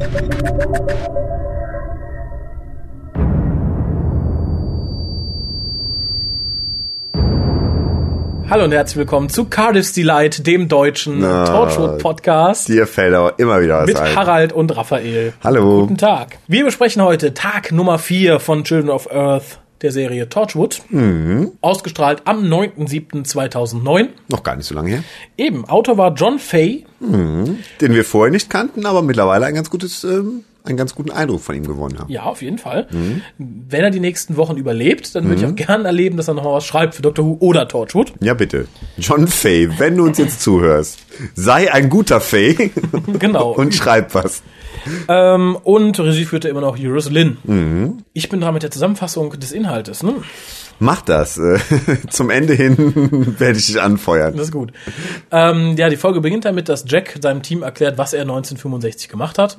Hallo und herzlich willkommen zu Cardiff's Delight, dem deutschen Na, Torchwood Podcast Dir fällt aber immer wieder was mit ein. Harald und Raphael. Hallo. Guten Tag. Wir besprechen heute Tag Nummer 4 von Children of Earth der Serie Torchwood. Mhm. Ausgestrahlt am 9.7.2009. Noch gar nicht so lange her. Eben, Autor war John Fay. Den wir vorher nicht kannten, aber mittlerweile ein ganz gutes, ähm, einen ganz guten Eindruck von ihm gewonnen haben. Ja, auf jeden Fall. Mhm. Wenn er die nächsten Wochen überlebt, dann würde ich auch gern erleben, dass er noch mal was schreibt für Doctor Who oder Torchwood. Ja, bitte. John Fay, wenn du uns jetzt zuhörst, sei ein guter Fay Genau. und schreib was. Ähm, und Regie führte immer noch Eurus Lin. Mhm. Ich bin dran mit der Zusammenfassung des Inhaltes. Ne? Mach das. Zum Ende hin werde ich dich anfeuern. Das ist gut. Ähm, ja, die Folge beginnt damit, dass Jack seinem Team erklärt, was er 1965 gemacht hat.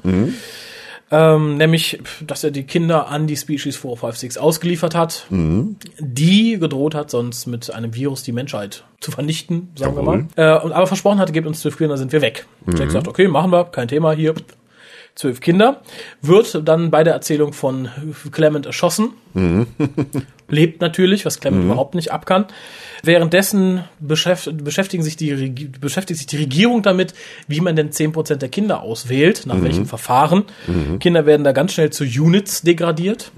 Ähm, nämlich, dass er die Kinder an die Species 456 ausgeliefert hat, die gedroht hat, sonst mit einem Virus die Menschheit zu vernichten, sagen wir mal. Äh, und aber versprochen hatte, gebt uns zwölf Kinder, sind wir weg. Jack sagt, okay, machen wir, kein Thema, hier zwölf Kinder, wird dann bei der Erzählung von Clement erschossen, lebt natürlich, was Clement überhaupt nicht ab kann. Währenddessen beschäft, beschäftigen sich die, beschäftigt sich die Regierung damit, wie man denn 10% der Kinder auswählt, nach welchem Verfahren. Kinder werden da ganz schnell zu Units degradiert.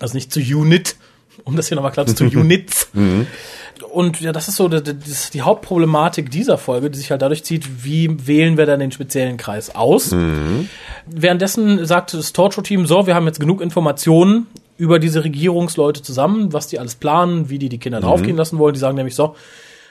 Also nicht zu Unit, um das hier nochmal klar zu Units. Und ja, das ist so die, die, die Hauptproblematik dieser Folge, die sich halt dadurch zieht, wie wählen wir dann den speziellen Kreis aus. Währenddessen sagt das Torture-Team, so, wir haben jetzt genug Informationen über diese Regierungsleute zusammen, was die alles planen, wie die die Kinder draufgehen lassen wollen. Die sagen nämlich so,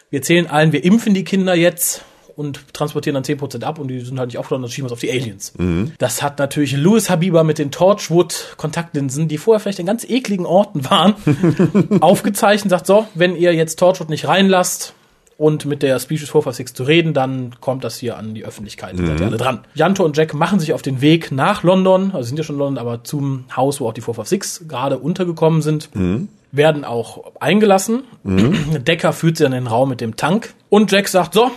wir zählen allen, wir impfen die Kinder jetzt und transportieren dann 10% ab und die sind halt nicht aufgeladen, dann schieben wir es auf die Aliens. Das hat natürlich Louis Habiba mit den Torchwood-Kontaktlinsen, die vorher vielleicht in ganz ekligen Orten waren, aufgezeichnet, sagt so, wenn ihr jetzt Torchwood nicht reinlasst und mit der Species 456 zu reden, dann kommt das hier an die Öffentlichkeit. Dann seid ihr alle dran. Janto und Jack machen sich auf den Weg nach London, also sind ja schon in London, aber zum Haus, wo auch die 456 gerade untergekommen sind. Werden auch eingelassen. Decker führt sie dann in den Raum mit dem Tank. Und Jack sagt so,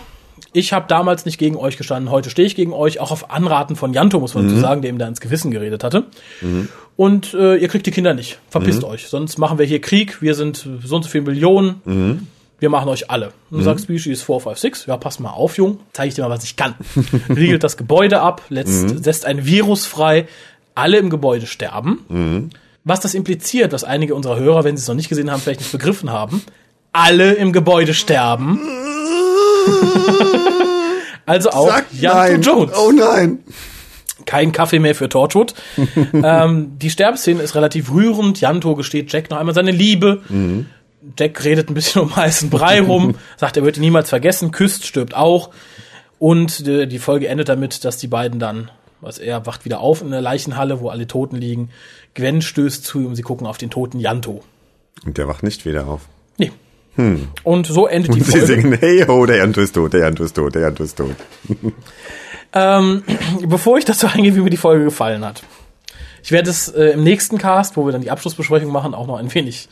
ich habe damals nicht gegen euch gestanden, heute stehe ich gegen euch, auch auf Anraten von Janto, muss man so sagen, der ihm da ins Gewissen geredet hatte. Und äh, ihr kriegt die Kinder nicht. Verpisst euch. Sonst machen wir hier Krieg. Wir sind so und so viele Millionen. Wir machen euch alle. Und du sagst Species 456, ja, pass mal auf, Jung, zeige ich dir mal, was ich kann. Riegelt das Gebäude ab, lässt, setzt ein Virus frei, alle im Gebäude sterben. Was das impliziert, was einige unserer Hörer, wenn sie es noch nicht gesehen haben, vielleicht nicht begriffen haben. Alle im Gebäude sterben. also auch Sag Janto nein. Jones Oh nein. kein Kaffee mehr für Torchwood. ähm, die Sterbeszene ist relativ rührend. Janto gesteht Jack noch einmal seine Liebe. Jack redet ein bisschen um heißen Brei rum, sagt, er wird ihn niemals vergessen, küsst, stirbt auch. Und äh, die Folge endet damit, dass die beiden dann, was er wacht wieder auf in der Leichenhalle, wo alle Toten liegen. Gwen stößt zu ihm und sie gucken auf den toten Janto. Und der wacht nicht wieder auf. Nee. Und so endet die Und sie Folge. singen, hey ho, der Janto ist tot, der Janto ist tot, der Janto ist tot. Ähm, bevor ich dazu eingehe, wie mir die Folge gefallen hat. Ich werde es äh, im nächsten Cast, wo wir dann die Abschlussbesprechung machen, auch noch ein wenig,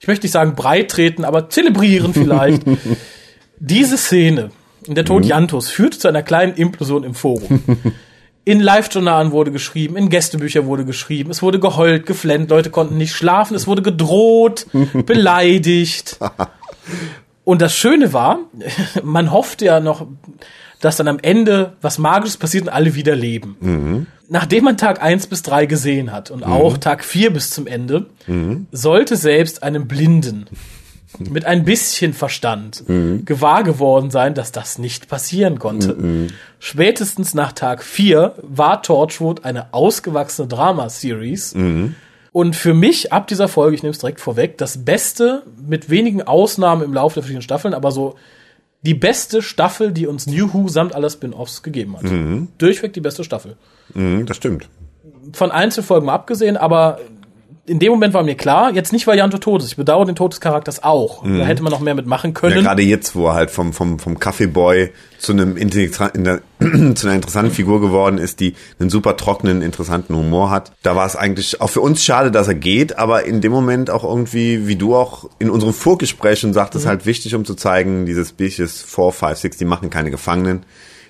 ich möchte nicht sagen breit treten, aber zelebrieren vielleicht. Diese Szene in der Tod Jantos führt zu einer kleinen Implosion im Forum. In Live-Journalen wurde geschrieben, in Gästebücher wurde geschrieben, es wurde geheult, geflennt, Leute konnten nicht schlafen, es wurde gedroht, beleidigt. Und das Schöne war, man hoffte ja noch, dass dann am Ende was Magisches passiert und alle wieder leben. Nachdem man Tag 1 bis 3 gesehen hat und auch Tag 4 bis zum Ende, sollte selbst einem Blinden mit ein bisschen Verstand gewahr geworden sein, dass das nicht passieren konnte. Spätestens nach Tag 4 war Torchwood eine ausgewachsene Drama-Series. Und für mich ab dieser Folge, ich nehme es direkt vorweg, das Beste, mit wenigen Ausnahmen im Laufe der verschiedenen Staffeln, aber so die beste Staffel, die uns New Who samt aller Spin-Offs gegeben hat. Durchweg die beste Staffel. Mhm, das stimmt. Von Einzelfolgen mal abgesehen, aber in dem Moment war mir klar, jetzt nicht, weil Janto tot ist. Ich bedauere den Tod des Charakters auch. Da hätte man noch mehr mitmachen Ja, können. gerade jetzt, wo er halt vom, vom, vom Kaffeeboy zu einem intelligent- in der, zu einer interessanten Figur geworden ist, die einen super trockenen, interessanten Humor hat. Da war es eigentlich auch für uns schade, dass er geht, aber in dem Moment auch irgendwie, wie du auch in unserem Vorgespräch schon sagtest, halt wichtig, um zu zeigen, diese Species 4, 5, 6, die machen keine Gefangenen.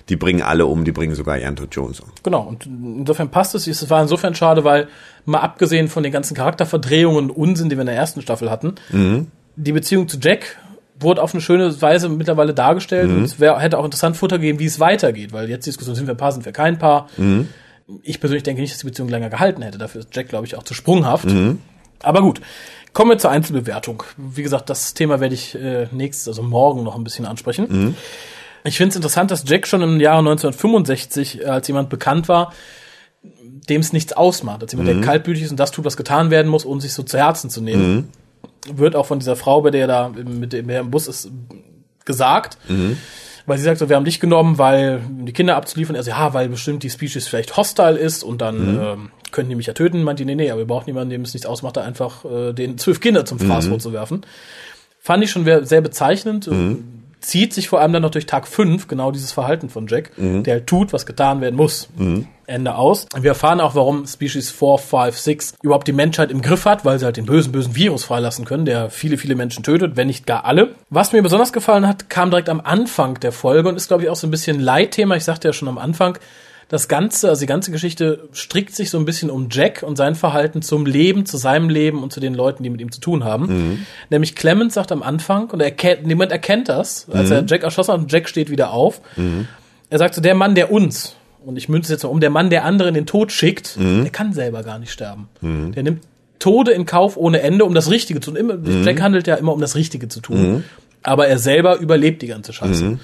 Die bringen alle um, die bringen sogar Ianto Jones um. Genau, und insofern passt es. Es war insofern schade, weil mal abgesehen von den ganzen Charakterverdrehungen und Unsinn, die wir in der ersten Staffel hatten, mhm. die Beziehung zu Jack wurde auf eine schöne Weise mittlerweile dargestellt mhm. und es wär, hätte auch interessant Futter gegeben, wie es weitergeht, weil jetzt die Diskussion, sind wir ein Paar, sind wir kein Paar. Mhm. Ich persönlich denke nicht, dass die Beziehung länger gehalten hätte. Dafür ist Jack, glaube ich, auch zu sprunghaft. Mhm. Aber gut. Kommen wir zur Einzelbewertung. Wie gesagt, das Thema werde ich äh, nächstes, also morgen noch ein bisschen ansprechen. Ich finde es interessant, dass Jack schon im Jahre 1965 äh, als jemand bekannt war, dem es nichts ausmacht, als jemand, mhm. der kaltblütig ist und das tut, was getan werden muss, um sich so zu Herzen zu nehmen. Mhm wird auch von dieser Frau, bei der da mit dem im Bus ist, gesagt. Mhm. Weil sie sagt so, wir haben dich genommen, weil um die Kinder abzuliefern. Er sagt, ja, weil bestimmt die Species vielleicht hostile ist und dann mhm. ähm, können die mich ja töten. Meint die, nee, nee, aber wir brauchen jemanden, dem es nichts ausmacht, da einfach äh, den zwölf Kinder zum Fraß mhm. vorzuwerfen. Fand ich schon sehr bezeichnend. Mhm zieht sich vor allem dann noch durch Tag 5 genau dieses Verhalten von Jack, mhm. der halt tut, was getan werden muss. Mhm. Ende aus. Wir erfahren auch, warum Species 4, 5, 6 überhaupt die Menschheit im Griff hat, weil sie halt den bösen, bösen Virus freilassen können, der viele, viele Menschen tötet, wenn nicht gar alle. Was mir besonders gefallen hat, kam direkt am Anfang der Folge und ist, glaube ich, auch so ein bisschen Leitthema. Ich sagte ja schon am Anfang, das Ganze, also die ganze Geschichte strickt sich so ein bisschen um Jack und sein Verhalten zum Leben, zu seinem Leben und zu den Leuten, die mit ihm zu tun haben. Mhm. Nämlich Clemens sagt am Anfang, und er erkennt, niemand erkennt das, als mhm. er Jack erschossen hat und Jack steht wieder auf. Mhm. Er sagt so, der Mann, der uns, und ich münze jetzt mal um, der Mann, der andere in den Tod schickt, mhm. der kann selber gar nicht sterben. Mhm. Der nimmt Tode in Kauf ohne Ende, um das Richtige zu tun. Mhm. Jack handelt ja immer, um das Richtige zu tun. Aber er selber überlebt die ganze Scheiße.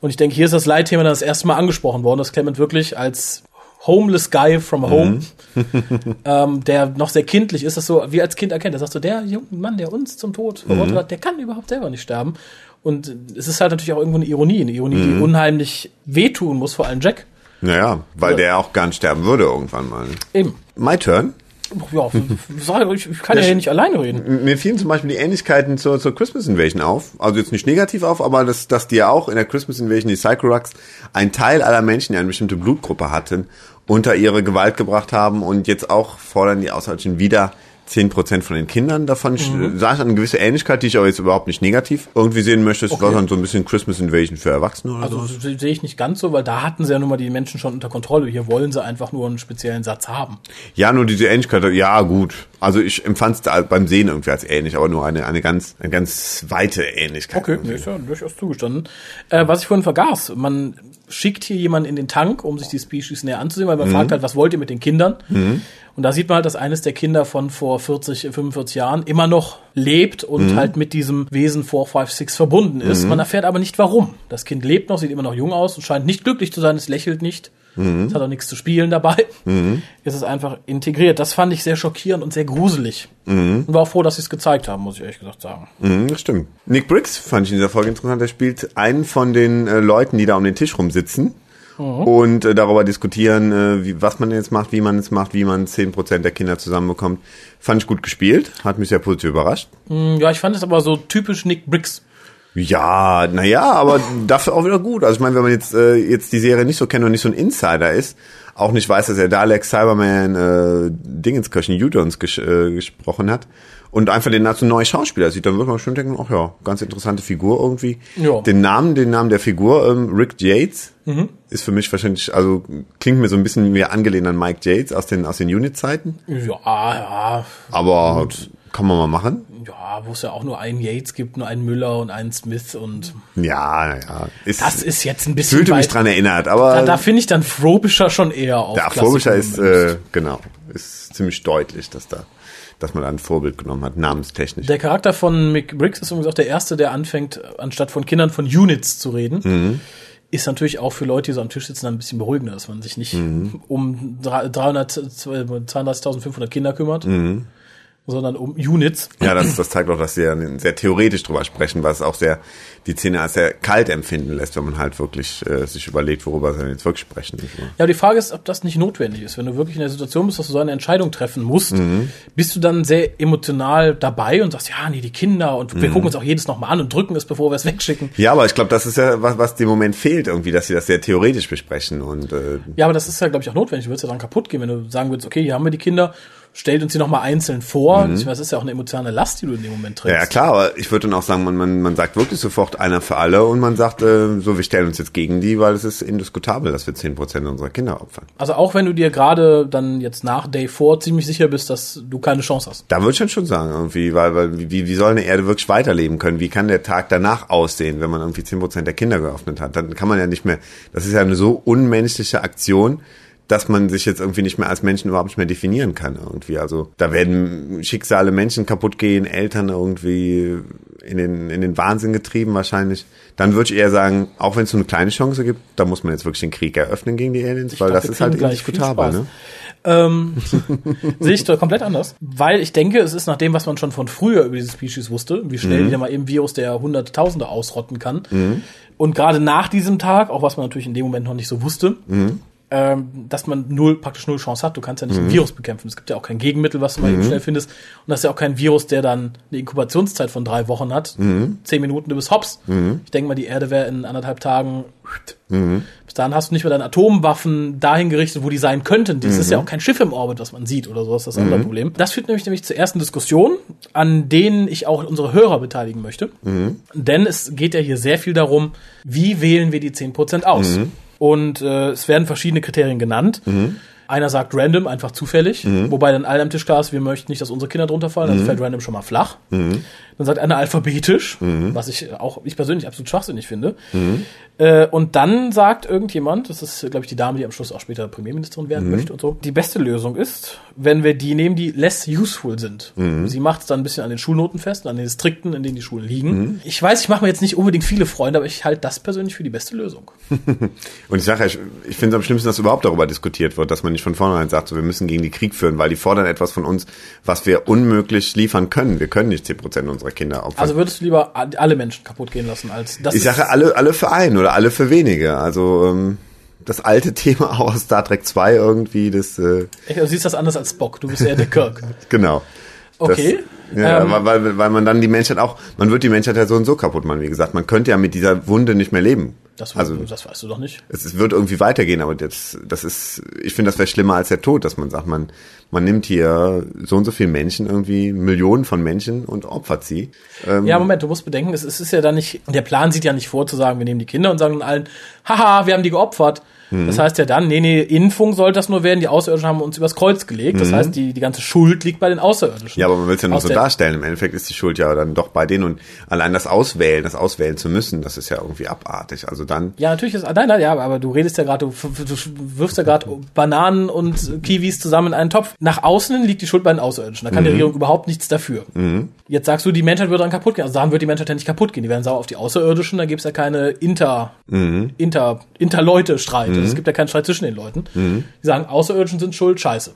Und ich denke, hier ist das Leitthema dann das erste Mal angesprochen worden, dass Clement wirklich als homeless guy from home, mhm. ähm, der noch sehr kindlich ist, das so wie als Kind erkennt. Er sagt so, der junge Mann, der uns zum Tod verurteilt mhm. hat, der kann überhaupt selber nicht sterben. Und es ist halt natürlich auch irgendwo eine Ironie, eine Ironie, mhm. die unheimlich wehtun muss, vor allem Jack. Naja, weil ja. der auch gar nicht sterben würde irgendwann mal. Eben. My turn. Ja, ich kann ja, ja hier nicht alleine reden. Mir fielen zum Beispiel die Ähnlichkeiten zur, zur Christmas Invasion auf. Also jetzt nicht negativ auf, aber dass, dass die ja auch in der Christmas Invasion, die Psychorucks, ein Teil aller Menschen, die eine bestimmte Blutgruppe hatten, unter ihre Gewalt gebracht haben und jetzt auch fordern die Außerirdischen wieder zehn Prozent von den Kindern davon mhm. sah ich eine gewisse Ähnlichkeit, die ich aber jetzt überhaupt nicht negativ irgendwie sehen möchte. Es okay. war dann so ein bisschen Christmas Invasion für Erwachsene oder Also so. sehe ich nicht ganz so, weil da hatten sie ja nun mal die Menschen schon unter Kontrolle. Hier wollen sie einfach nur einen speziellen Satz haben. Ja, nur diese Ähnlichkeit, ja gut. Also ich empfand es beim Sehen irgendwie als ähnlich, aber nur eine, eine ganz, eine ganz weite Ähnlichkeit. Okay, nee, ist ja durchaus zugestanden. Äh, was ich vorhin vergaß, man schickt hier jemanden in den Tank, um sich die Species näher anzusehen, weil man mhm. fragt halt, was wollt ihr mit den Kindern? Mhm. Und da sieht man halt, dass eines der Kinder von vor 40, 45 Jahren immer noch lebt und mhm. halt mit diesem Wesen 456 verbunden ist. Mhm. Man erfährt aber nicht warum. Das Kind lebt noch, sieht immer noch jung aus und scheint nicht glücklich zu sein, es lächelt nicht. Mhm. Es hat auch nichts zu spielen dabei. Mhm. Es ist einfach integriert. Das fand ich sehr schockierend und sehr gruselig. Mhm. Und war auch froh, dass sie es gezeigt haben, muss ich ehrlich gesagt sagen. Mhm, das stimmt. Nick Briggs fand ich in dieser Folge interessant. Er spielt einen von den äh, Leuten, die da um den Tisch rumsitzen mhm. und äh, darüber diskutieren, äh, wie, was man jetzt macht, wie man es macht, wie man zehn Prozent der Kinder zusammenbekommt. Fand ich gut gespielt, hat mich sehr positiv überrascht. Mhm, ja, ich fand es aber so typisch Nick Briggs. Ja, naja, aber dafür auch wieder gut. Also ich meine, wenn man jetzt, äh, jetzt die Serie nicht so kennt und nicht so ein Insider ist, auch nicht weiß, dass er Dalek, Cyberman, äh, Dingenskirchen, Udons ges äh, gesprochen hat und einfach den als neuen Schauspieler sieht, dann wird man schon denken, ach ja, ganz interessante Figur irgendwie. Ja. Den Namen, den Namen der Figur, ähm, Rick Yates, mhm. ist für mich wahrscheinlich, also klingt mir so ein bisschen mehr angelehnt an Mike Yates aus den aus den Unit-Zeiten. Ja, ja. Aber Gut. kann man mal machen ja, wo es ja auch nur einen Yates gibt, nur einen Müller und einen Smith und. Ja, ja. Ist, das ist jetzt ein bisschen. Fühlte mich dran erinnert, aber. Da, da finde ich dann Frobisher schon eher auf. Der Frobisher ist, äh, genau, ist ziemlich deutlich, dass da dass man da ein Vorbild genommen hat, namenstechnisch. Der Charakter von Mick Briggs ist übrigens auch der erste, der anfängt, anstatt von Kindern von Units zu reden. Mhm. Ist natürlich auch für Leute, die so am Tisch sitzen, ein bisschen beruhigender, dass man sich nicht mhm. um 32.500 Kinder kümmert. Mhm sondern um Units. Ja, das, das zeigt auch, dass sie ja sehr theoretisch drüber sprechen, was auch sehr die Szene als sehr kalt empfinden lässt, wenn man halt wirklich äh, sich überlegt, worüber sie jetzt wirklich sprechen. Ja, die Frage ist, ob das nicht notwendig ist. Wenn du wirklich in der Situation bist, dass du so eine Entscheidung treffen musst, mhm. bist du dann sehr emotional dabei und sagst, ja, nee, die Kinder und wir mhm. gucken uns auch jedes nochmal an und drücken es, bevor wir es wegschicken. Ja, aber ich glaube, das ist ja was, was dem Moment fehlt irgendwie, dass sie das sehr theoretisch besprechen und äh Ja, aber das ist ja, glaube ich, auch notwendig. Du würdest ja dran kaputt gehen, wenn du sagen würdest, okay, hier haben wir die Kinder, stellt uns die nochmal einzeln vor. Mhm. Das ist ja auch eine emotionale Last, die du in dem Moment trägst. Ja, ja klar, aber ich würde dann auch sagen, man, man, man sagt wirklich sofort einer für alle und man sagt, äh, so, wir stellen uns jetzt gegen die, weil es ist indiskutabel, dass wir zehn Prozent unserer Kinder opfern. Also auch wenn du dir gerade dann jetzt nach Day 4 ziemlich sicher bist, dass du keine Chance hast. Da würde ich dann schon sagen, irgendwie, weil, weil wie, wie soll eine Erde wirklich weiterleben können? Wie kann der Tag danach aussehen, wenn man irgendwie zehn Prozent der Kinder geöffnet hat? Dann kann man ja nicht mehr, das ist ja eine so unmenschliche Aktion, dass man sich jetzt irgendwie nicht mehr als Menschen überhaupt nicht mehr definieren kann irgendwie. Also da werden Schicksale Menschen kaputt gehen, Eltern irgendwie in den, in den Wahnsinn getrieben wahrscheinlich. Dann würde ich eher sagen, auch wenn es so eine kleine Chance gibt, da muss man jetzt wirklich den Krieg eröffnen gegen die Aliens, ich weil glaub, das ist halt indiskutabel. Ne? Ähm, sehe ich komplett anders. Weil ich denke, es ist nach dem, was man schon von früher über diese Species wusste, wie schnell mhm. die mal eben Virus der Hunderttausende ausrotten kann. Mhm. Und gerade nach diesem Tag, auch was man natürlich in dem Moment noch nicht so wusste, mhm ähm, dass man null, praktisch null Chance hat. Du kannst ja nicht mhm. ein Virus bekämpfen. Es gibt ja auch kein Gegenmittel, was du mal mhm. eben schnell findest. Und das ist ja auch kein Virus, der dann eine Inkubationszeit von drei Wochen hat. Mhm. Zehn Minuten, du bist hops. Mhm. Ich denke mal, die Erde wäre in anderthalb Tagen. Mhm. Bis dahin hast du nicht mehr deine Atomwaffen dahin gerichtet, wo die sein könnten. Das ist ja mhm. auch kein Schiff im Orbit, was man sieht oder so. Das ist das andere Problem. Das führt nämlich, nämlich zur ersten Diskussion, an denen ich auch unsere Hörer beteiligen möchte. Denn es geht ja hier sehr viel darum, wie wählen wir die zehn Prozent aus? Und äh, es werden verschiedene Kriterien genannt. Mhm. Einer sagt random, einfach zufällig, mhm. wobei dann allen am Tisch klar ist, wir möchten nicht, dass unsere Kinder drunter fallen, also mhm. fällt random schon mal flach. Mhm. Dann sagt einer alphabetisch, mhm. was ich auch ich persönlich absolut schwachsinnig finde. Mhm. Äh, und dann sagt irgendjemand, das ist, glaube ich, die Dame, die am Schluss auch später Premierministerin werden mhm. möchte und so, die beste Lösung ist, wenn wir die nehmen, die less useful sind. Sie macht es dann ein bisschen an den Schulnoten fest, an den Distrikten, in denen die Schulen liegen. Ich weiß, ich mache mir jetzt nicht unbedingt viele Freunde, aber ich halte das persönlich für die beste Lösung. und ich sage ja, ich, ich finde es am schlimmsten, dass überhaupt darüber diskutiert wird, dass man nicht von vornherein sagt, so, wir müssen gegen die Krieg führen, weil die fordern etwas von uns, was wir unmöglich liefern können. Wir können nicht 10% unserer Kinder opfern. Also würdest du lieber alle Menschen kaputt gehen lassen, als das? Ich sage alle, alle für einen oder alle für wenige. Also ähm, das alte Thema aus Star Trek 2 irgendwie, das. Äh, du siehst das anders als Spock. Du bist eher der Kirk. genau. Okay. Das, ja, ähm, weil, weil man dann die Menschheit auch, man wird die Menschheit ja so und so kaputt machen, wie gesagt. Man könnte ja mit dieser Wunde nicht mehr leben. Das, also, das weißt du doch nicht. Es, wird irgendwie weitergehen, aber das, das ist, ich finde, das wäre schlimmer als der Tod, dass man sagt, man, man nimmt hier so und so viele Menschen, irgendwie Millionen von Menschen und opfert sie. Ähm, ja, Moment, du musst bedenken, es, ist ja dann nicht, der Plan sieht ja nicht vor zu sagen, wir nehmen die Kinder und sagen allen, haha, wir haben die geopfert. Mhm. Das heißt ja dann, nee, nee, Impfung soll das nur werden, die Außerirdischen haben uns übers Kreuz gelegt. Das mhm. heißt, die, die ganze Schuld liegt bei den Außerirdischen. Ja, aber man will es ja nur so darstellen. Im Endeffekt ist die Schuld ja dann doch bei denen und allein das Auswählen, das auswählen zu müssen, das ist ja irgendwie abartig. Also dann. Ja, natürlich ist, nein, nein, ja, aber du redest ja gerade, du, du wirfst ja gerade Bananen und Kiwis zusammen in einen Topf. Nach außen liegt die Schuld bei den Außerirdischen. Da kann mhm. die Regierung überhaupt nichts dafür. Mhm. Jetzt sagst du, die Menschheit würde dann kaputt gehen. Also daran wird die Menschheit ja nicht kaputt gehen. Die werden sauer auf die Außerirdischen, da gibt's ja keine Inter, mhm. Inter, Interleute-Streit. Also es gibt ja keinen Streit zwischen den Leuten. Mhm. Die sagen, Außerirdischen sind schuld, scheiße.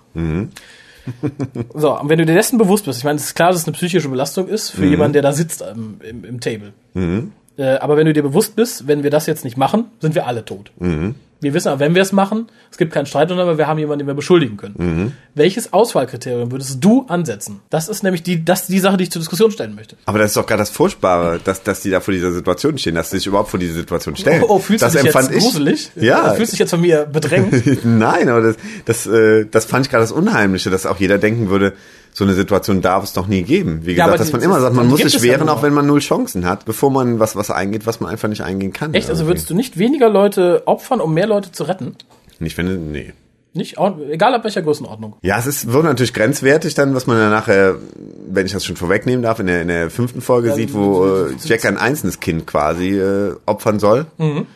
So, und wenn du dir dessen bewusst bist, ich meine, es ist klar, dass es eine psychische Belastung ist für mhm. jemanden, der da sitzt im, im, im Table. Mhm. Äh, aber wenn du dir bewusst bist, wenn wir das jetzt nicht machen, sind wir alle tot. Mhm. Wir wissen aber, wenn wir es machen, es gibt keinen Streit, aber wir haben jemanden, den wir beschuldigen können. Mhm. Welches Auswahlkriterium würdest du ansetzen? Das ist nämlich die, das die Sache, die ich zur Diskussion stellen möchte. Aber das ist doch gar das Furchtbare, dass, dass die da vor dieser Situation stehen, dass sie sich überhaupt vor diese Situation stellen. Oh, oh fühlst das du dich jetzt gruselig? Ja. Fühlst du dich jetzt von mir bedrängt? Nein, aber das, das, äh, das fand ich gerade das Unheimliche, dass auch jeder denken würde, so eine Situation darf es doch nie geben. Wie gesagt, ja, dass man immer sagt, man muss sich wehren, auch wenn man null Chancen hat, bevor man was, was eingeht, was man einfach nicht eingehen kann. Echt? Also würdest du nicht weniger Leute opfern, um mehr Leute zu retten? Ich finde, nee. Nicht, egal ab welcher Größenordnung. Ja, es ist, wird natürlich grenzwertig dann, was man dann nachher, wenn ich das schon vorwegnehmen darf, in der, in der fünften Folge ja, sieht, wo äh, Jack ein einzelnes Kind quasi äh, opfern soll. Mhm.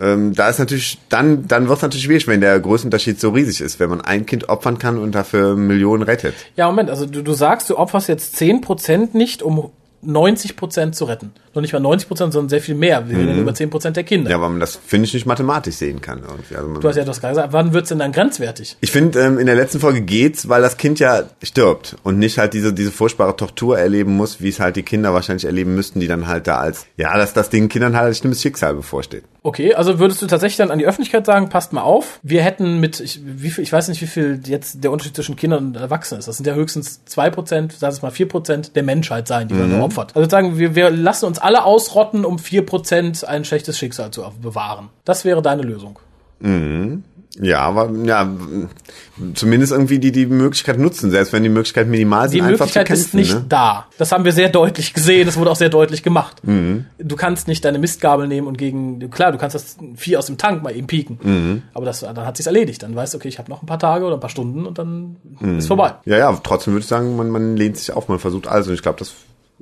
Ähm, da ist natürlich, dann, dann wird es natürlich schwierig, wenn der Größenunterschied so riesig ist, wenn man ein Kind opfern kann und dafür Millionen rettet. Ja, Moment, also du, du sagst, du opferst jetzt zehn Prozent nicht, um 90 Prozent zu retten. Noch nicht mal 90 Prozent, sondern sehr viel mehr. Wir reden mhm. über 10 Prozent der Kinder. Ja, weil man das, finde ich, nicht mathematisch sehen kann. Irgendwie. Also du hast ja das gerade gesagt. Wann wird's denn dann grenzwertig? Ich finde, ähm, in der letzten Folge geht's, weil das Kind ja stirbt und nicht halt diese, diese furchtbare Tortur erleben muss, wie es halt die Kinder wahrscheinlich erleben müssten, die dann halt da als, ja, dass das den Kindern halt ein schlimmes Schicksal bevorsteht. Okay, also würdest du tatsächlich dann an die Öffentlichkeit sagen, passt mal auf, wir hätten mit, ich, wie viel, ich weiß nicht, wie viel jetzt der Unterschied zwischen Kindern und Erwachsenen ist. Das sind ja höchstens zwei Prozent, sagen wir mal vier Prozent der Menschheit sein, die man mhm. opfert. Also sagen wir, wir lassen uns alle ausrotten, um vier Prozent ein schlechtes Schicksal zu bewahren. Das wäre deine Lösung. Mhm. Ja, aber ja, zumindest irgendwie die die Möglichkeit nutzen, selbst wenn die Möglichkeit minimal sind, Die Möglichkeit kämpfen. ist nicht ne? da. Das haben wir sehr deutlich gesehen. Das wurde auch sehr deutlich gemacht. Du kannst nicht deine Mistgabel nehmen und gegen, klar, du kannst das Vieh aus dem Tank mal eben pieken. Aber das, dann hat sich's erledigt. Dann weißt du, okay, ich habe noch ein paar Tage oder ein paar Stunden und dann ist vorbei. Ja, ja, trotzdem würde ich sagen, man, man lehnt sich auf, man versucht alles. Und ich glaube, das,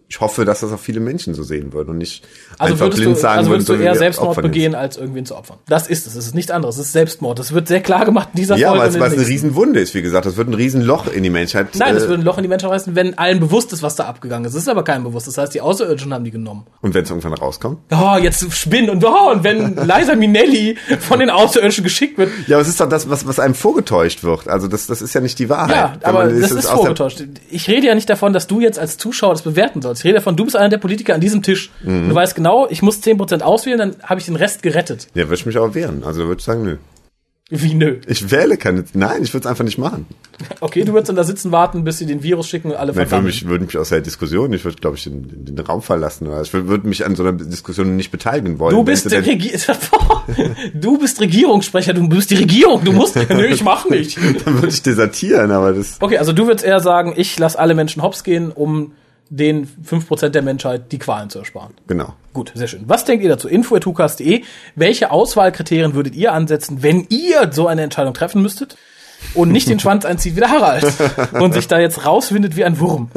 ich hoffe, dass das auch viele Menschen so sehen würden und nicht Also einfach blind du, sagen also würdest du würden, so eher Selbstmord begehen, als irgendwen zu opfern. Das ist es. Es ist nichts anderes. Es ist Selbstmord. Das wird sehr klar gemacht in dieser Ja, Folge. weil es und in weil es eine. Riesenwunde ist, wie gesagt. Das wird ein Riesenloch in die Menschheit. Nein, das äh, würde ein Loch in die Menschheit reißen, wenn allen bewusst ist, was da abgegangen ist. Es ist aber keinem bewusst. Das heißt, die Außerirdischen haben die genommen. Und wenn es irgendwann rauskommt? Oh, jetzt spinnen und oh, und wenn Liza Minnelli von den Außerirdischen geschickt wird. Ja, aber es ist doch das, was, was einem vorgetäuscht wird. Also das, das ist ja nicht die Wahrheit. Ja, aber man- das ist der- vorgetäuscht. Ich rede ja nicht davon, dass du jetzt als Zuschauer das bewerten sollst. Ich rede davon, du bist einer der Politiker an diesem Tisch. Mhm. Du weißt genau, ich muss 10% auswählen, dann habe ich den Rest gerettet. Ja, würde ich mich auch wehren. Also würde ich sagen, nö. Wie nö. Ich wähle keine. Nein, ich würde es einfach nicht machen. Okay, du würdest dann da sitzen, warten, bis sie den Virus schicken und alle Ich würde mich, würde mich aus der Diskussion, ich würde, glaube ich, den, den, den Raum verlassen. Oder ich würde, würde mich an so einer Diskussion nicht beteiligen wollen. Du bist, der Regi du bist Regierungssprecher, du bist die Regierung, du musst. Nö, ich mach nicht. Dann würde ich desertieren, aber das. Okay, also du würdest eher sagen, ich lasse alle Menschen hops gehen, um den 5% der Menschheit die Qualen zu ersparen. Genau. Gut, sehr schön. Was denkt ihr dazu? info.tukas.de. Welche Auswahlkriterien würdet ihr ansetzen, wenn ihr so eine Entscheidung treffen müsstet? Und nicht den Schwanz einzieht wie der Harald und sich da jetzt rauswindet wie ein Wurm.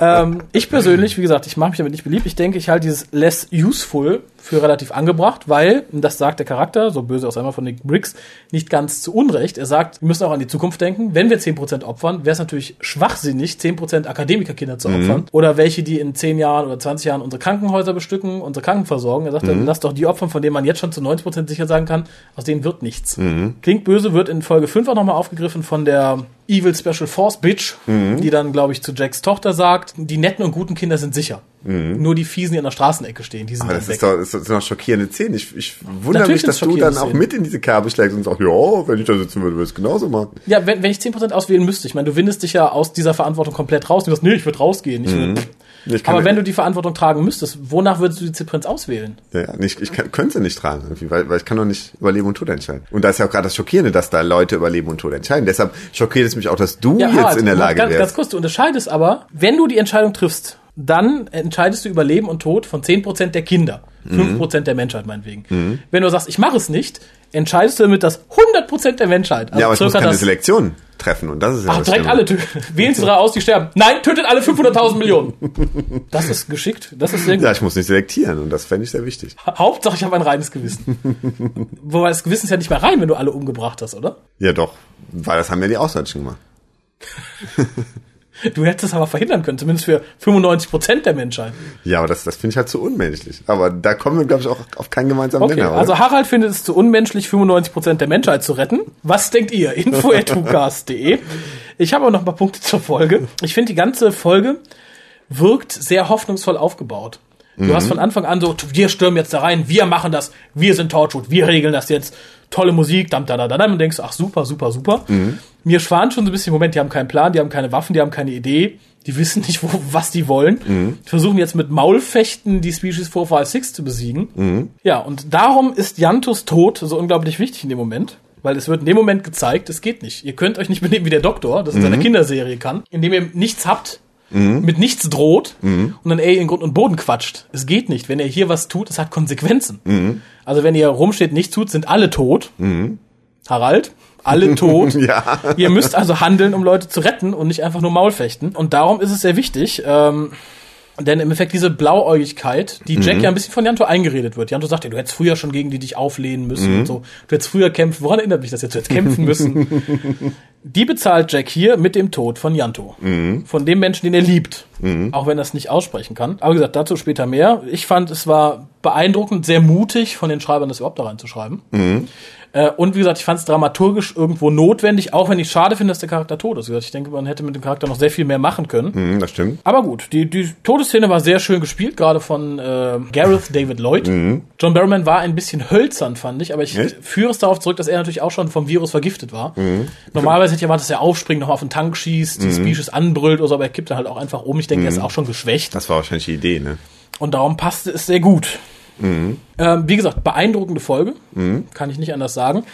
Ähm, ich persönlich, wie gesagt, ich mache mich damit nicht beliebt. Ich denke, ich halte dieses less useful für relativ angebracht, weil, und das sagt der Charakter, so böse auch einmal von Nick Briggs, nicht ganz zu Unrecht. Er sagt, wir müssen auch an die Zukunft denken. Wenn wir 10% opfern, wäre es natürlich schwachsinnig, 10% Akademikerkinder zu opfern. Oder welche, die in 10 Jahren oder 20 Jahren unsere Krankenhäuser bestücken, unsere Kranken versorgen. Er sagt, dann lass doch die opfern, von denen man jetzt schon zu 90% sicher sagen kann, aus denen wird nichts. Klingt böse, wird in Folge 5 auch nochmal aufgegriffen von der Evil Special Force Bitch, die dann, glaube ich, zu Jacks Tochter sagt, die netten und guten Kinder sind sicher. Nur die Fiesen, die an der Straßenecke stehen, die sind Aber das weg. ist doch, das sind doch schockierende Szenen. Ich, ich wundere Natürlich mich, dass du dann auch Szenen. mit in diese Kerbe schlägst und sagst, ja, wenn ich da sitzen würde, würde ich es genauso machen. Ja, wenn, wenn ich 10% auswählen müsste, ich meine, du windest dich ja aus dieser Verantwortung komplett raus. Du sagst, nee, ich würde rausgehen. Ich würd, Ich kann aber ja- wenn du die Verantwortung tragen müsstest, wonach würdest du die 10% auswählen? Ja, ja, nicht, ich kann, könnte sie nicht tragen, irgendwie, weil, weil ich kann doch nicht über Leben und Tod entscheiden. Und da ist ja auch gerade das Schockierende, dass da Leute über Leben und Tod entscheiden. Deshalb schockiert es mich auch, dass du jetzt Harald, in der Lage ganz, ganz wärst. kurz, du unterscheidest aber, wenn du die Entscheidung triffst, dann entscheidest du über Leben und Tod von 10% der Kinder. Mhm. 5% der Menschheit meinetwegen. Wenn du sagst, ich mache es nicht, entscheidest du damit das 100% der Menschheit. Also ja, aber ich muss keine das, Selektion treffen und das ist ja Ach, direkt alle töten. Wählen Sie drei aus, die sterben. Nein, tötet alle 500.000 Millionen. Das ist geschickt. Das ist sehr gut. Ja, ich muss nicht selektieren und das fände ich sehr wichtig. Hauptsache, ich habe ein reines Gewissen. Wobei das Gewissen ist ja nicht mehr rein, wenn du alle umgebracht hast, oder? Ja, doch, weil das haben ja die Ausdeutschen gemacht. Du hättest es aber verhindern können, zumindest für 95% der Menschheit. Ja, aber das, das finde ich halt zu unmenschlich. Aber da kommen wir, glaube ich, auch auf keinen gemeinsamen Okay, Nenner, oder? also Harald findet es zu unmenschlich, 95% der Menschheit zu retten. Was denkt ihr? info.tukas.de Ich habe auch noch ein paar Punkte zur Folge. Ich finde, die ganze Folge wirkt sehr hoffnungsvoll aufgebaut. Du hast von Anfang an so, wir stürmen jetzt da rein, wir machen das, wir sind Torchwood, wir regeln das jetzt, tolle Musik, dam, da, da, da, da, und denkst, ach super, super, super. Mir schwant schon so ein bisschen, Moment, die haben keinen Plan, die haben keine Waffen, die haben keine Idee, die wissen nicht, wo, was die wollen. Die versuchen jetzt mit Maulfechten die Species 456 zu besiegen. Ja, und darum ist Jantos Tod so unglaublich wichtig in dem Moment. Weil es wird in dem Moment gezeigt, es geht nicht. Ihr könnt euch nicht benehmen wie der Doktor, das in seiner Kinderserie kann, indem ihr nichts habt, mit nichts droht und dann ey in Grund und Boden quatscht. Es geht nicht. Wenn er hier was tut, es hat Konsequenzen. Also wenn ihr rumsteht, nichts tut, sind alle tot. Harald, alle tot. Ja. Ihr müsst also handeln, um Leute zu retten und nicht einfach nur Maulfechten. Und darum ist es sehr wichtig, ähm, denn im Endeffekt diese Blauäugigkeit, die Jack ja ein bisschen von Janto eingeredet wird. Janto sagt ja, du hättest früher schon gegen die dich auflehnen müssen und so. Du hättest früher kämpfen. Woran erinnert mich das jetzt? Du hättest kämpfen müssen. die bezahlt Jack hier mit dem Tod von Janto. Von dem Menschen, den er liebt. Auch wenn er es nicht aussprechen kann. Aber wie gesagt, dazu später mehr. Ich fand, es war beeindruckend, sehr mutig von den Schreibern, das überhaupt da reinzuschreiben. Äh, und wie gesagt, ich fand es dramaturgisch irgendwo notwendig, auch wenn ich schade finde, dass der Charakter tot ist. Wie gesagt, ich denke, man hätte mit dem Charakter noch sehr viel mehr machen können. Hm, das stimmt. Aber gut, die, die Todesszene war sehr schön gespielt, gerade von äh, Gareth David Lloyd. John Barrowman war ein bisschen hölzern, fand ich, aber ich Echt? führe es darauf zurück, dass er natürlich auch schon vom Virus vergiftet war. Normalerweise hätte ich erwartet, dass er aufspringt, noch auf den Tank schießt, die Species anbrüllt oder so, aber er kippt dann halt auch einfach um. Ich denke, er ist auch schon geschwächt. Das war wahrscheinlich die Idee, ne? Und darum passte es sehr gut. Ähm, wie gesagt, beeindruckende Folge, kann ich nicht anders sagen.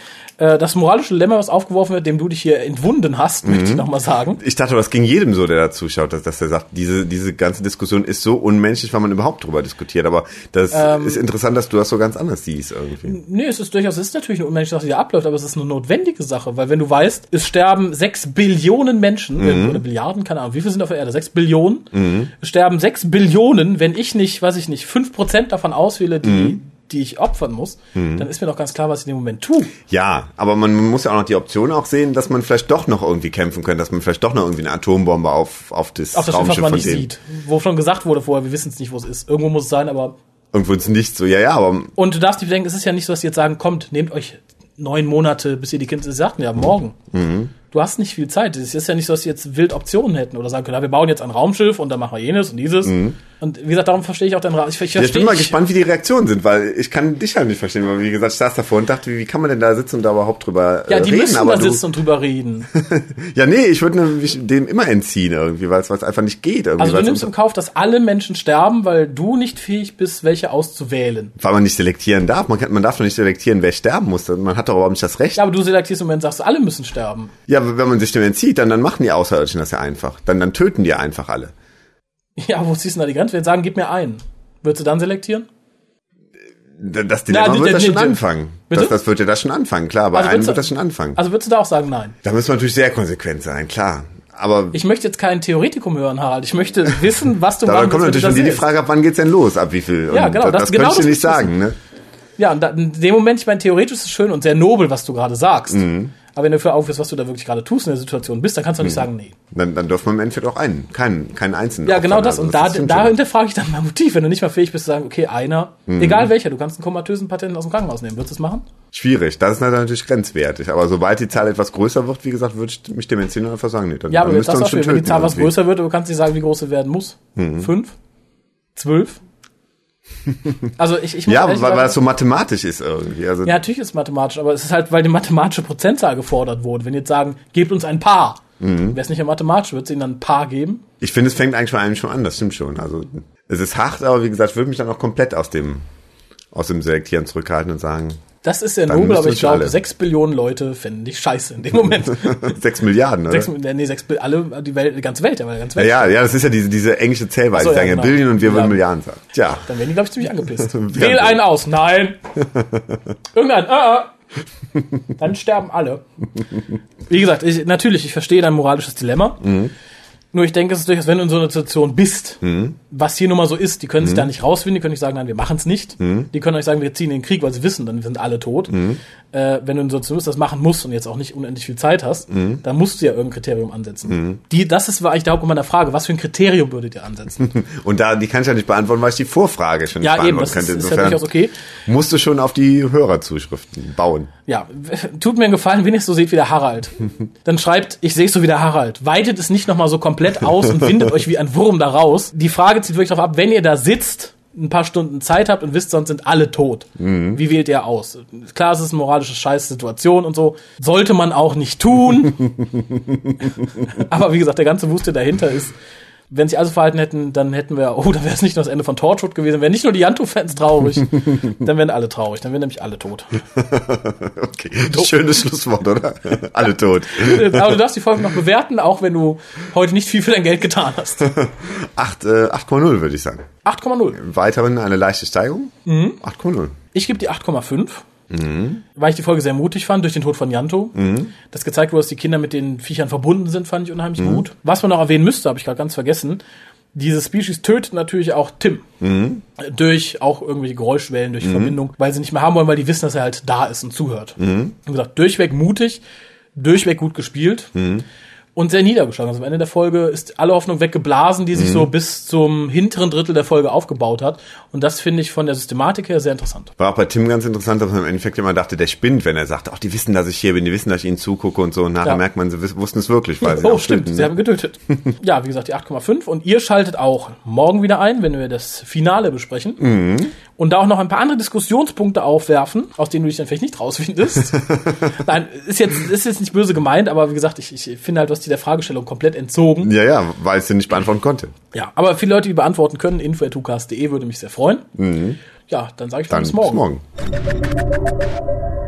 Äh, das moralische Dilemma, was aufgeworfen wird, dem du dich hier entwunden hast, möchte ich nochmal sagen. Ich dachte, das ging jedem so, der da zuschaut, dass, dass er sagt, diese, diese ganze Diskussion ist so unmenschlich, weil man überhaupt drüber diskutiert. Aber das Ähm. ist interessant, dass du das so ganz anders siehst irgendwie. Nee, es ist durchaus, es ist natürlich eine unmenschliche Sache, die da abläuft, aber es ist eine notwendige Sache, weil wenn du weißt, es sterben sechs Billionen Menschen, wenn- oder Billiarden, keine Ahnung, wie viel sind auf der Erde? Sechs Billionen? Es sterben sechs Billionen, wenn ich nicht, weiß ich nicht, fünf Prozent davon auswähle, die, die ich opfern muss, dann ist mir doch ganz klar, was ich in dem Moment tue. Ja, aber man muss ja auch noch die Option auch sehen, dass man vielleicht doch noch irgendwie kämpfen könnte, dass man vielleicht doch noch irgendwie eine Atombombe auf, auf das, Auf das Schiff, was Raumschiff man nicht sieht. Wo schon gesagt wurde vorher, wir wissen es nicht, wo es ist. Irgendwo muss es sein, aber Irgendwo ist nicht so, ja, ja, aber Und du darfst nicht bedenken, es ist ja nicht so, dass die jetzt sagen, kommt, nehmt euch neun Monate, bis ihr die Kinder, sie sagten ja, morgen. Du hast nicht viel Zeit. Es ist ja nicht so, dass sie jetzt wild Optionen hätten oder sagen können, ja, wir bauen jetzt ein Raumschiff und dann machen wir jenes und dieses. Und wie gesagt, darum verstehe ich auch deinen Rat. Ich, ich Ja, ich bin mal gespannt, wie die Reaktionen sind, weil ich kann dich halt nicht verstehen, weil wie gesagt, ich saß davor und dachte, wie, wie kann man denn da sitzen und da überhaupt drüber Ja, äh, die reden? müssen aber da sitzen und drüber reden. ja, nee, ich würde dem immer entziehen irgendwie, weil es einfach nicht geht irgendwie, Also du nimmst im Kauf, dass alle Menschen sterben, weil du nicht fähig bist, welche auszuwählen. weil man nicht selektieren darf. Man, kann, man darf doch nicht selektieren, wer sterben muss. Man hat doch überhaupt nicht das Recht. Ja, aber du selektierst im Moment, sagst, alle müssen sterben. Ja, wenn man sich dem entzieht, dann, dann machen die Außerirdischen das ja einfach. Dann, dann töten die einfach alle. Ja, wo ziehst du denn da die Grenze? Wir sagen, gib mir einen. Würdest du dann selektieren? Das Dilemma Na, die- wird das die- schon anfangen. Bitte? Das, das wird ja das schon anfangen, klar. Bei Also einem wird das schon anfangen. Also würdest du da auch sagen, nein? Da müssen wir natürlich sehr konsequent sein, klar. Aber Ich möchte jetzt kein Theoretikum hören, Harald. Ich möchte wissen, was du da machen kommt natürlich schon du die Frage ab, wann geht's denn los, ab wie viel? Ja, Und genau, Das, das- genau könnte ich das dir nicht du sagen, ne? Ja, und da, in dem Moment, ich meine, theoretisch ist es schön und sehr nobel, was du gerade sagst. Mhm. Aber wenn du für aufhörst, was du da wirklich gerade tust in der Situation bist, dann kannst du nicht sagen, nee. Dann, dann dürfen wir im Endeffekt auch einen, keinen, keinen einzelnen. Ja, genau das. Also Und da, stimmt da schon. hinterfrage ich dann mein Motiv, wenn du nicht mal fähig bist zu sagen, okay, einer, Mhm. egal welcher, du kannst einen komatösen Patienten aus dem Krankenhaus nehmen. Würdest du es machen? Schwierig, das ist natürlich grenzwertig. Aber sobald die Zahl etwas größer wird, wie gesagt, würde ich mich dem entziehen und einfach sagen, nee, dann, Ja, aber dann müsst ihr uns schon auch, wenn die töten Zahl was irgendwie. Mhm. größer wird, du kannst nicht sagen, wie groß sie werden muss. Fünf? Zwölf? Also ich, ich muss Ja, weil, weil sagen- das so mathematisch ist irgendwie. Also, Ja, natürlich ist es mathematisch, aber es ist halt, weil die mathematische Prozentzahl gefordert wurde. Wenn die jetzt sagen, gebt uns ein Paar, Mhm. wäre es nicht mehr mathematisch, wird es ihnen dann ein Paar geben? Ich finde, es fängt eigentlich bei einem schon an, das stimmt schon. Also es ist hart, aber wie gesagt, würde mich dann auch komplett aus dem aus dem Selektieren zurückhalten und sagen, Das ist Dann nobel, aber ich glaube, sechs Billionen Leute fänden dich scheiße in dem Moment. sechs Milliarden, oder? sechs, nee, sechs, alle, die Welt, die ganze Welt, ja, weil die ganze Welt. ja, ja, das ist ja diese, diese englische Zählweise. So, die sagen ja, ja, genau. Billion und wir Ja. würden Milliarden sagen. Tja, Dann werden die, glaube ich, ziemlich angepisst. Ja. Wähl einen aus. Nein. Irgendein. Ah, ah. Dann sterben alle. Wie gesagt, ich, natürlich, ich verstehe dein moralisches Dilemma. Nur ich denke, es ist durchaus, wenn du in so einer Situation bist, was hier nun mal so ist, die können sich da nicht rausfinden, die können nicht sagen, nein, wir machen es nicht. Die können euch sagen, wir ziehen in den Krieg, weil sie wissen, dann sind alle tot. Äh, wenn du in so einer Situation bist, das machen musst und jetzt auch nicht unendlich viel Zeit hast, dann musst du ja irgendein Kriterium ansetzen. Die, das ist war eigentlich der Hauptgrund meiner Frage. Was für ein Kriterium würdet ihr ansetzen? und da die kann ich ja nicht beantworten, weil ich die Vorfrage schon nicht ja, eben, beantworten das ist, könnte. ist ja durchaus okay. musst du schon auf die Hörerzuschriften bauen. Ja, tut mir einen Gefallen, wenn ihr es so seht wie der Harald. Dann schreibt, ich sehe es so wie der Harald. Weitet es nicht nochmal so komplett aus und windet euch wie ein Wurm da raus. Die Frage zieht wirklich darauf ab, wenn ihr da sitzt, ein paar Stunden Zeit habt und wisst, sonst sind alle tot. Wie wählt ihr aus? Klar, es ist eine moralische Scheißsituation und so. Sollte man auch nicht tun. Aber wie gesagt, der ganze Wusste dahinter ist, wenn sich also verhalten hätten, dann hätten wir, oh, dann wäre es nicht nur das Ende von Torchwood gewesen, wären nicht nur die Janto-Fans traurig, dann wären alle traurig, dann wären nämlich alle tot. Okay, schönes Schlusswort, oder? Alle tot. Aber du darfst die Folge noch bewerten, auch wenn du heute nicht viel für dein Geld getan hast. 8, äh, 8,0 würde ich sagen. 8,0. Weiterhin eine leichte Steigerung. Mhm. 8,0. Ich gebe die 8,5. Weil ich die Folge sehr mutig fand durch den Tod von Janto. Das gezeigt wurde, dass die Kinder mit den Viechern verbunden sind, fand ich unheimlich gut. Was man noch erwähnen müsste, habe ich gerade ganz vergessen. Diese Species tötet natürlich auch Tim. Durch auch irgendwelche Geräuschwellen, durch Verbindung, weil sie nicht mehr haben wollen, weil die wissen, dass er halt da ist und zuhört. Wie gesagt, durchweg mutig, durchweg gut gespielt. Und sehr niedergeschlagen. Also am Ende der Folge ist alle Hoffnung weggeblasen, die sich so bis zum hinteren Drittel der Folge aufgebaut hat. Und das finde ich von der Systematik her sehr interessant. War auch bei Tim ganz interessant, dass man im Endeffekt immer dachte, der spinnt, wenn er sagt, ach, die wissen, dass ich hier bin, die wissen, dass ich ihnen zugucke und so. Und nachher Ja. merkt man, sie wussten es wirklich, weil sie Oh, auch stimmt, töten, sie ne? haben getötet. ja, wie gesagt, die 8,5. Und ihr schaltet auch morgen wieder ein, wenn wir das Finale besprechen. Mhm. Und da auch noch ein paar andere Diskussionspunkte aufwerfen, aus denen du dich dann vielleicht nicht rausfindest. Nein, ist jetzt, ist jetzt nicht böse gemeint, aber wie gesagt, ich, ich finde halt, hast dir der Fragestellung komplett entzogen. Ja, ja, weil ich sie nicht beantworten konnte. Ja, aber viele Leute, die beantworten können, info.tukas.de würde mich sehr freuen. Ja, dann sage ich Dann bis morgen. Bis morgen.